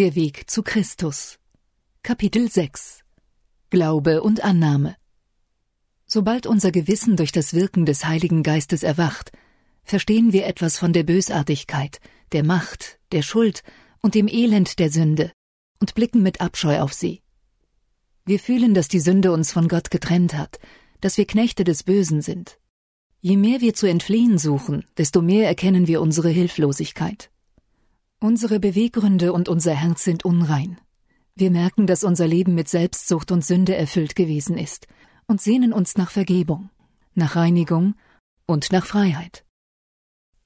Der Weg zu Christus. Kapitel 6 Glaube und Annahme. Sobald unser Gewissen durch das Wirken des Heiligen Geistes erwacht, verstehen wir etwas von der Bösartigkeit, der Macht, der Schuld und dem Elend der Sünde und blicken mit Abscheu auf sie. Wir fühlen, dass die Sünde uns von Gott getrennt hat, dass wir Knechte des Bösen sind. Je mehr wir zu entfliehen suchen, desto mehr erkennen wir unsere Hilflosigkeit. Unsere Beweggründe und unser Herz sind unrein. Wir merken, dass unser Leben mit Selbstsucht und Sünde erfüllt gewesen ist und sehnen uns nach Vergebung, nach Reinigung und nach Freiheit.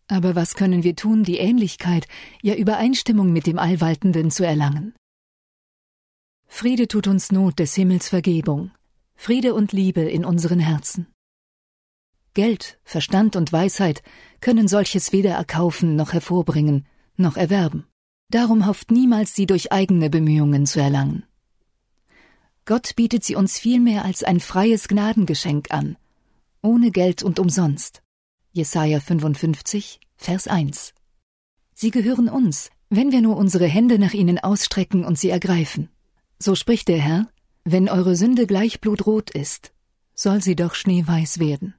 Aber was können wir tun, die Ähnlichkeit, ja Übereinstimmung mit dem Allwaltenden zu erlangen? Friede tut uns Not des Himmels Vergebung, Friede und Liebe in unseren Herzen. Geld, Verstand und Weisheit können solches weder erkaufen noch hervorbringen, noch erwerben. Darum hofft niemals, sie durch eigene Bemühungen zu erlangen. Gott bietet sie uns vielmehr als ein freies Gnadengeschenk an, ohne Geld und umsonst. Jesaja 55, Vers 1. Sie gehören uns, wenn wir nur unsere Hände nach ihnen ausstrecken und sie ergreifen. So spricht der Herr, wenn eure Sünde gleich blutrot ist, soll sie doch schneeweiß werden.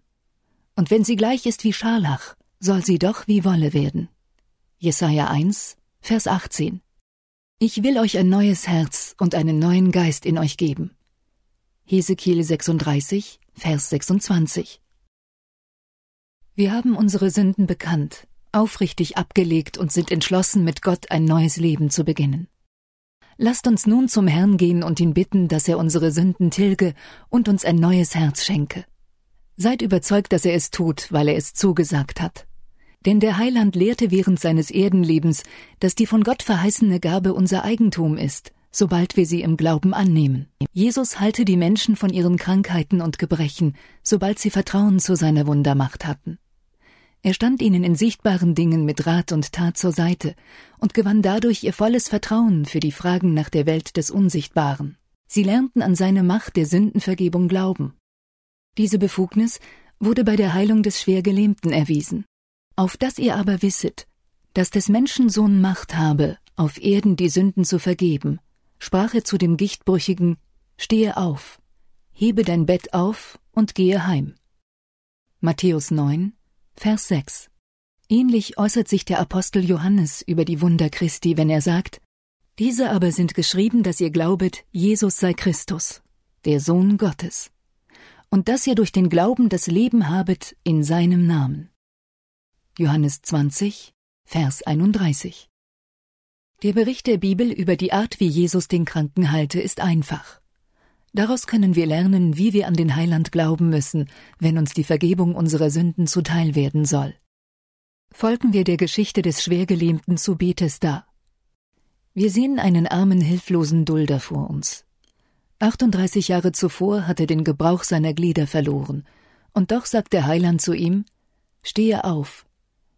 Und wenn sie gleich ist wie Scharlach, soll sie doch wie Wolle werden. Jesaja 1, Vers 18. Ich will euch ein neues Herz und einen neuen Geist in euch geben. Hesekiel 36, Vers 26. Wir haben unsere Sünden bekannt, aufrichtig abgelegt und sind entschlossen, mit Gott ein neues Leben zu beginnen. Lasst uns nun zum Herrn gehen und ihn bitten, dass er unsere Sünden tilge und uns ein neues Herz schenke. Seid überzeugt, dass er es tut, weil er es zugesagt hat. Denn der Heiland lehrte während seines Erdenlebens, dass die von Gott verheißene Gabe unser Eigentum ist, sobald wir sie im Glauben annehmen. Jesus halte die Menschen von ihren Krankheiten und Gebrechen, sobald sie Vertrauen zu seiner Wundermacht hatten. Er stand ihnen in sichtbaren Dingen mit Rat und Tat zur Seite und gewann dadurch ihr volles Vertrauen für die Fragen nach der Welt des Unsichtbaren. Sie lernten an seine Macht der Sündenvergebung glauben. Diese Befugnis wurde bei der Heilung des Schwergelähmten erwiesen. Auf dass ihr aber wisset, dass des Menschen Sohn Macht habe, auf Erden die Sünden zu vergeben, sprach er zu dem Gichtbrüchigen, Stehe auf, hebe dein Bett auf und gehe heim. Matthäus 9, Vers 6. Ähnlich äußert sich der Apostel Johannes über die Wunder Christi, wenn er sagt, diese aber sind geschrieben, dass ihr glaubet, Jesus sei Christus, der Sohn Gottes, und dass ihr durch den Glauben das Leben habet in seinem Namen. Johannes 20, Vers 31. Der Bericht der Bibel über die Art, wie Jesus den Kranken heilte, ist einfach. Daraus können wir lernen, wie wir an den Heiland glauben müssen, wenn uns die Vergebung unserer Sünden zuteil werden soll. Folgen wir der Geschichte des Schwergelähmten zu Bethesda. Wir sehen einen armen, hilflosen Dulder vor uns. 38 Jahre zuvor hat er den Gebrauch seiner Glieder verloren, und doch sagt der Heiland zu ihm, Stehe auf,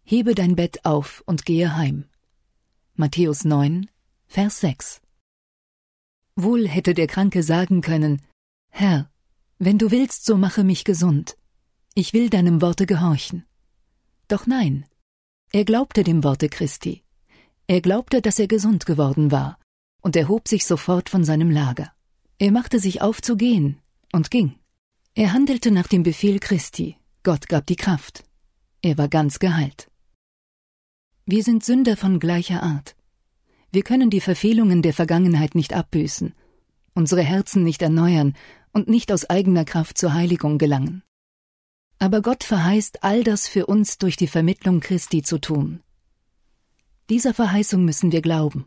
Hebe dein Bett auf und gehe heim. Matthäus 9, Vers 6. Wohl hätte der Kranke sagen können, Herr, wenn du willst, so mache mich gesund. Ich will deinem Worte gehorchen. Doch nein, er glaubte dem Worte Christi. Er glaubte, dass er gesund geworden war, und erhob sich sofort von seinem Lager. Er machte sich auf zu gehen und ging. Er handelte nach dem Befehl Christi. Gott gab die Kraft. Er war ganz geheilt. Wir sind Sünder von gleicher Art. Wir können die Verfehlungen der Vergangenheit nicht abbüßen, unsere Herzen nicht erneuern und nicht aus eigener Kraft zur Heiligung gelangen. Aber Gott verheißt, all das für uns durch die Vermittlung Christi zu tun. Dieser Verheißung müssen wir glauben.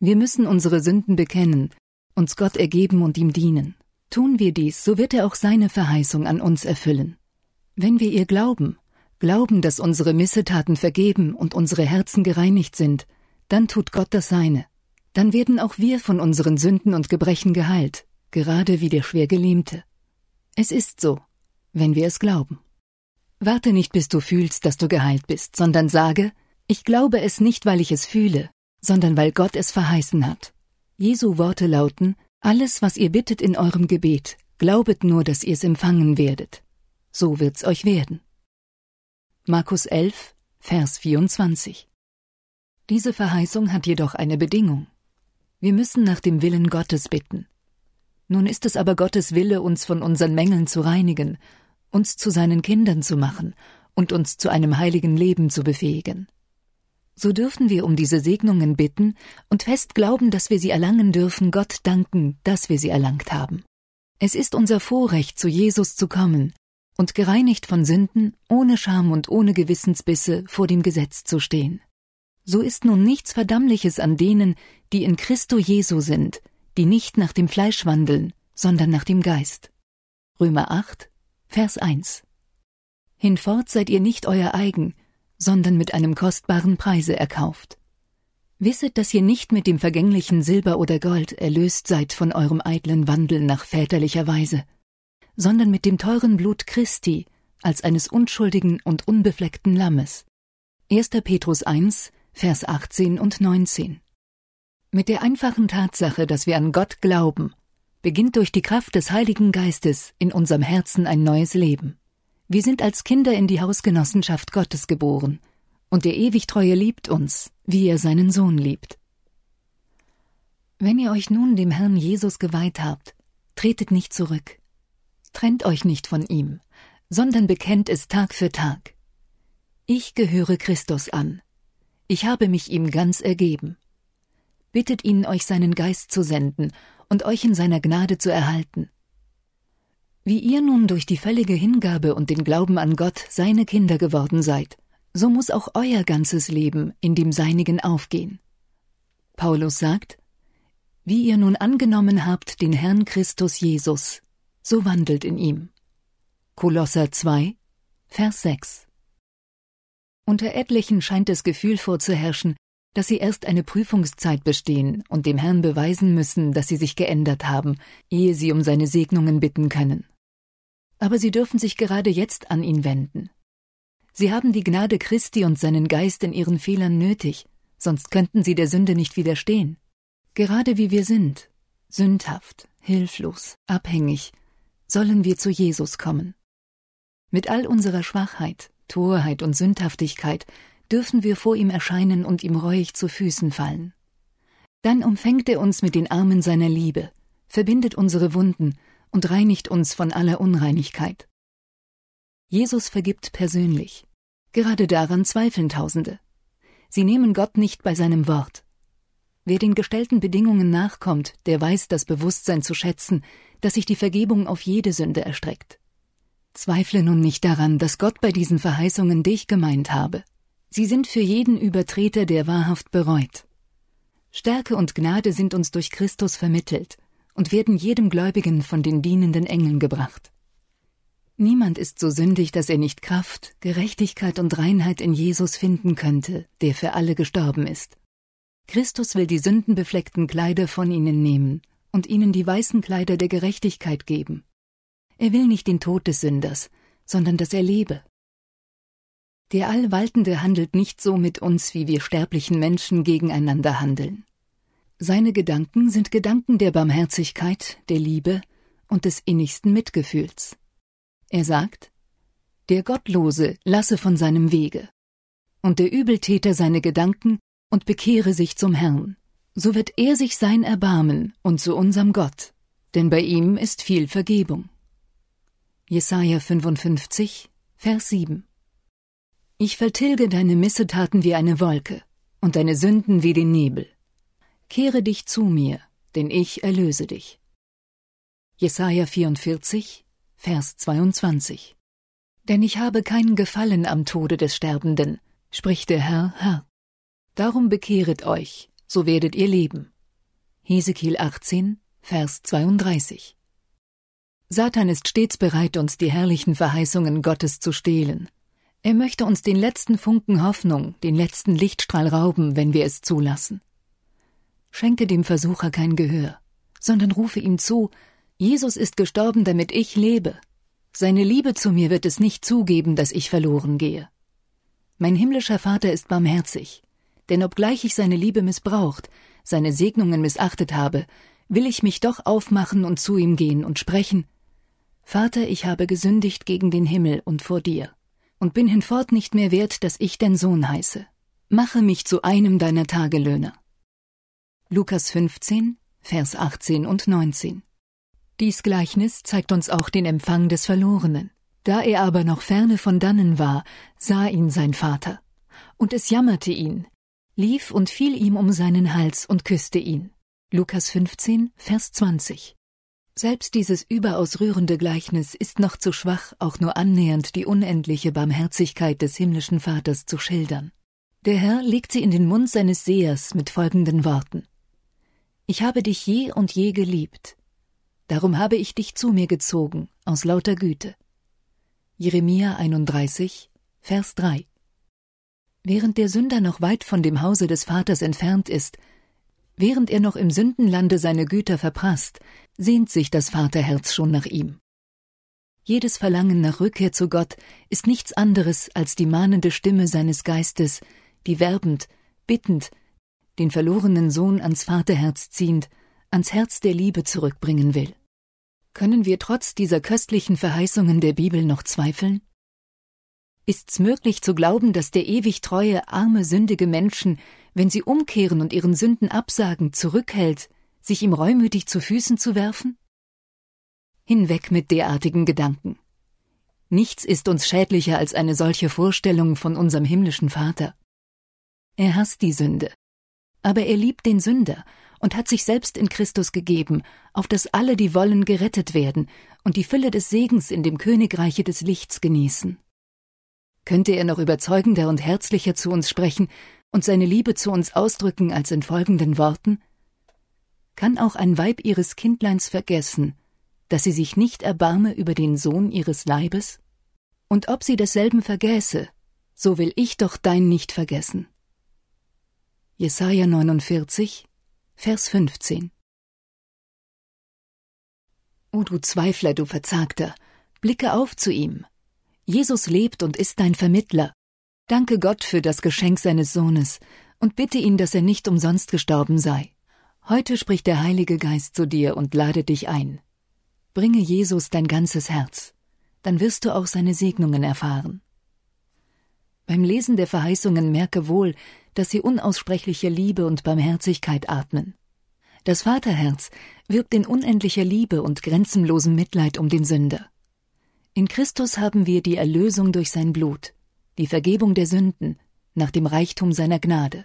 Wir müssen unsere Sünden bekennen, uns Gott ergeben und ihm dienen. Tun wir dies, so wird er auch seine Verheißung an uns erfüllen. Wenn wir ihr glauben, glauben, dass unsere Missetaten vergeben und unsere Herzen gereinigt sind, dann tut Gott das Seine. Dann werden auch wir von unseren Sünden und Gebrechen geheilt, gerade wie der Schwergelähmte. Es ist so, wenn wir es glauben. Warte nicht, bis du fühlst, dass du geheilt bist, sondern sage, ich glaube es nicht, weil ich es fühle, sondern weil Gott es verheißen hat. Jesu Worte lauten, alles, was ihr bittet in eurem Gebet, glaubet nur, dass ihr es empfangen werdet. So wird's euch werden. Markus 11, Vers 24. Diese Verheißung hat jedoch eine Bedingung. Wir müssen nach dem Willen Gottes bitten. Nun ist es aber Gottes Wille, uns von unseren Mängeln zu reinigen, uns zu seinen Kindern zu machen und uns zu einem heiligen Leben zu befähigen. So dürfen wir um diese Segnungen bitten und fest glauben, dass wir sie erlangen dürfen, Gott danken, dass wir sie erlangt haben. Es ist unser Vorrecht, zu Jesus zu kommen und gereinigt von Sünden, ohne Scham und ohne Gewissensbisse vor dem Gesetz zu stehen. So ist nun nichts Verdammliches an denen, die in Christo Jesu sind, die nicht nach dem Fleisch wandeln, sondern nach dem Geist. Römer 8, Vers 1. Hinfort seid ihr nicht euer eigen, sondern mit einem kostbaren Preise erkauft. Wisset, dass ihr nicht mit dem vergänglichen Silber oder Gold erlöst seid von eurem eitlen Wandel nach väterlicher Weise, sondern mit dem teuren Blut Christi als eines unschuldigen und unbefleckten Lammes. 1. Petrus 1, Vers 18 und 19. Mit der einfachen Tatsache, dass wir an Gott glauben, beginnt durch die Kraft des Heiligen Geistes in unserem Herzen ein neues Leben. Wir sind als Kinder in die Hausgenossenschaft Gottes geboren, und der Ewigtreue liebt uns, wie er seinen Sohn liebt. Wenn ihr euch nun dem Herrn Jesus geweiht habt, tretet nicht zurück. Trennt euch nicht von ihm, sondern bekennt es Tag für Tag. Ich gehöre Christus an. Ich habe mich ihm ganz ergeben bittet ihn, euch seinen Geist zu senden und euch in seiner Gnade zu erhalten. Wie ihr nun durch die völlige Hingabe und den Glauben an Gott seine Kinder geworden seid, so muss auch euer ganzes Leben in dem Seinigen aufgehen. Paulus sagt, wie ihr nun angenommen habt den Herrn Christus Jesus, so wandelt in ihm. Kolosser 2, Vers 6. Unter etlichen scheint das Gefühl vorzuherrschen, dass sie erst eine Prüfungszeit bestehen und dem Herrn beweisen müssen, dass sie sich geändert haben, ehe sie um seine Segnungen bitten können. Aber sie dürfen sich gerade jetzt an ihn wenden. Sie haben die Gnade Christi und seinen Geist in ihren Fehlern nötig, sonst könnten sie der Sünde nicht widerstehen. Gerade wie wir sind, sündhaft, hilflos, abhängig, sollen wir zu Jesus kommen. Mit all unserer Schwachheit, Torheit und Sündhaftigkeit dürfen wir vor ihm erscheinen und ihm reuig zu Füßen fallen. Dann umfängt er uns mit den Armen seiner Liebe, verbindet unsere Wunden und reinigt uns von aller Unreinigkeit. Jesus vergibt persönlich. Gerade daran zweifeln Tausende. Sie nehmen Gott nicht bei seinem Wort. Wer den gestellten Bedingungen nachkommt, der weiß das Bewusstsein zu schätzen, dass sich die Vergebung auf jede Sünde erstreckt. Zweifle nun nicht daran, dass Gott bei diesen Verheißungen dich gemeint habe. Sie sind für jeden Übertreter, der wahrhaft bereut. Stärke und Gnade sind uns durch Christus vermittelt und werden jedem Gläubigen von den dienenden Engeln gebracht. Niemand ist so sündig, dass er nicht Kraft, Gerechtigkeit und Reinheit in Jesus finden könnte, der für alle gestorben ist. Christus will die sündenbefleckten Kleider von ihnen nehmen und ihnen die weißen Kleider der Gerechtigkeit geben. Er will nicht den Tod des Sünders, sondern dass er lebe. Der Allwaltende handelt nicht so mit uns, wie wir sterblichen Menschen gegeneinander handeln. Seine Gedanken sind Gedanken der Barmherzigkeit, der Liebe und des innigsten Mitgefühls. Er sagt, der Gottlose lasse von seinem Wege, und der Übeltäter seine Gedanken und bekehre sich zum Herrn. So wird er sich sein erbarmen und zu unserem Gott, denn bei ihm ist viel Vergebung. Jesaja 55, Vers 7 ich vertilge deine Missetaten wie eine Wolke und deine Sünden wie den Nebel. Kehre dich zu mir, denn ich erlöse dich. Jesaja 44, Vers 22. Denn ich habe keinen Gefallen am Tode des Sterbenden, spricht der Herr, Herr. Darum bekehret euch, so werdet ihr leben. Hesekiel 18, Vers 32. Satan ist stets bereit, uns die herrlichen Verheißungen Gottes zu stehlen. Er möchte uns den letzten Funken Hoffnung, den letzten Lichtstrahl rauben, wenn wir es zulassen. Schenke dem Versucher kein Gehör, sondern rufe ihm zu, Jesus ist gestorben, damit ich lebe. Seine Liebe zu mir wird es nicht zugeben, dass ich verloren gehe. Mein himmlischer Vater ist barmherzig, denn obgleich ich seine Liebe missbraucht, seine Segnungen missachtet habe, will ich mich doch aufmachen und zu ihm gehen und sprechen Vater, ich habe gesündigt gegen den Himmel und vor dir und bin hinfort nicht mehr wert, dass ich dein Sohn heiße. Mache mich zu einem deiner Tagelöhner. Lukas 15, Vers 18 und 19. Dies Gleichnis zeigt uns auch den Empfang des Verlorenen. Da er aber noch ferne von dannen war, sah ihn sein Vater. Und es jammerte ihn, lief und fiel ihm um seinen Hals und küsste ihn. Lukas 15, Vers 20. Selbst dieses überaus rührende Gleichnis ist noch zu schwach, auch nur annähernd die unendliche Barmherzigkeit des himmlischen Vaters zu schildern. Der Herr legt sie in den Mund seines Sehers mit folgenden Worten. Ich habe dich je und je geliebt. Darum habe ich dich zu mir gezogen, aus lauter Güte. Jeremia 31, Vers 3. Während der Sünder noch weit von dem Hause des Vaters entfernt ist, während er noch im Sündenlande seine Güter verprasst, sehnt sich das Vaterherz schon nach ihm. Jedes Verlangen nach Rückkehr zu Gott ist nichts anderes als die mahnende Stimme seines Geistes, die werbend, bittend, den verlorenen Sohn ans Vaterherz ziehend, ans Herz der Liebe zurückbringen will. Können wir trotz dieser köstlichen Verheißungen der Bibel noch zweifeln? Ist's möglich zu glauben, dass der ewig treue, arme, sündige Menschen, wenn sie umkehren und ihren Sünden absagen, zurückhält, sich ihm reumütig zu Füßen zu werfen? Hinweg mit derartigen Gedanken. Nichts ist uns schädlicher als eine solche Vorstellung von unserem himmlischen Vater. Er hasst die Sünde. Aber er liebt den Sünder und hat sich selbst in Christus gegeben, auf dass alle, die wollen, gerettet werden und die Fülle des Segens in dem Königreiche des Lichts genießen. Könnte er noch überzeugender und herzlicher zu uns sprechen und seine Liebe zu uns ausdrücken als in folgenden Worten? Kann auch ein Weib ihres Kindleins vergessen, dass sie sich nicht erbarme über den Sohn ihres Leibes? Und ob sie desselben vergäße, so will ich doch dein nicht vergessen. Jesaja 49, Vers 15. O du Zweifler, du Verzagter, blicke auf zu ihm. Jesus lebt und ist dein Vermittler. Danke Gott für das Geschenk seines Sohnes und bitte ihn, dass er nicht umsonst gestorben sei. Heute spricht der Heilige Geist zu dir und lade dich ein. Bringe Jesus dein ganzes Herz, dann wirst du auch seine Segnungen erfahren. Beim Lesen der Verheißungen merke wohl, dass sie unaussprechliche Liebe und Barmherzigkeit atmen. Das Vaterherz wirbt in unendlicher Liebe und grenzenlosem Mitleid um den Sünder. In Christus haben wir die Erlösung durch sein Blut, die Vergebung der Sünden, nach dem Reichtum seiner Gnade.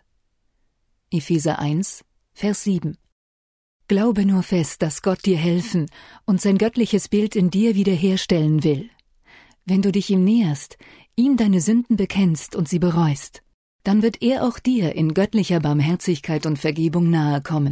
Epheser 1, Vers 7 Glaube nur fest, dass Gott dir helfen und sein göttliches Bild in dir wiederherstellen will. Wenn du dich ihm näherst, ihm deine Sünden bekennst und sie bereust, dann wird er auch dir in göttlicher Barmherzigkeit und Vergebung nahe kommen.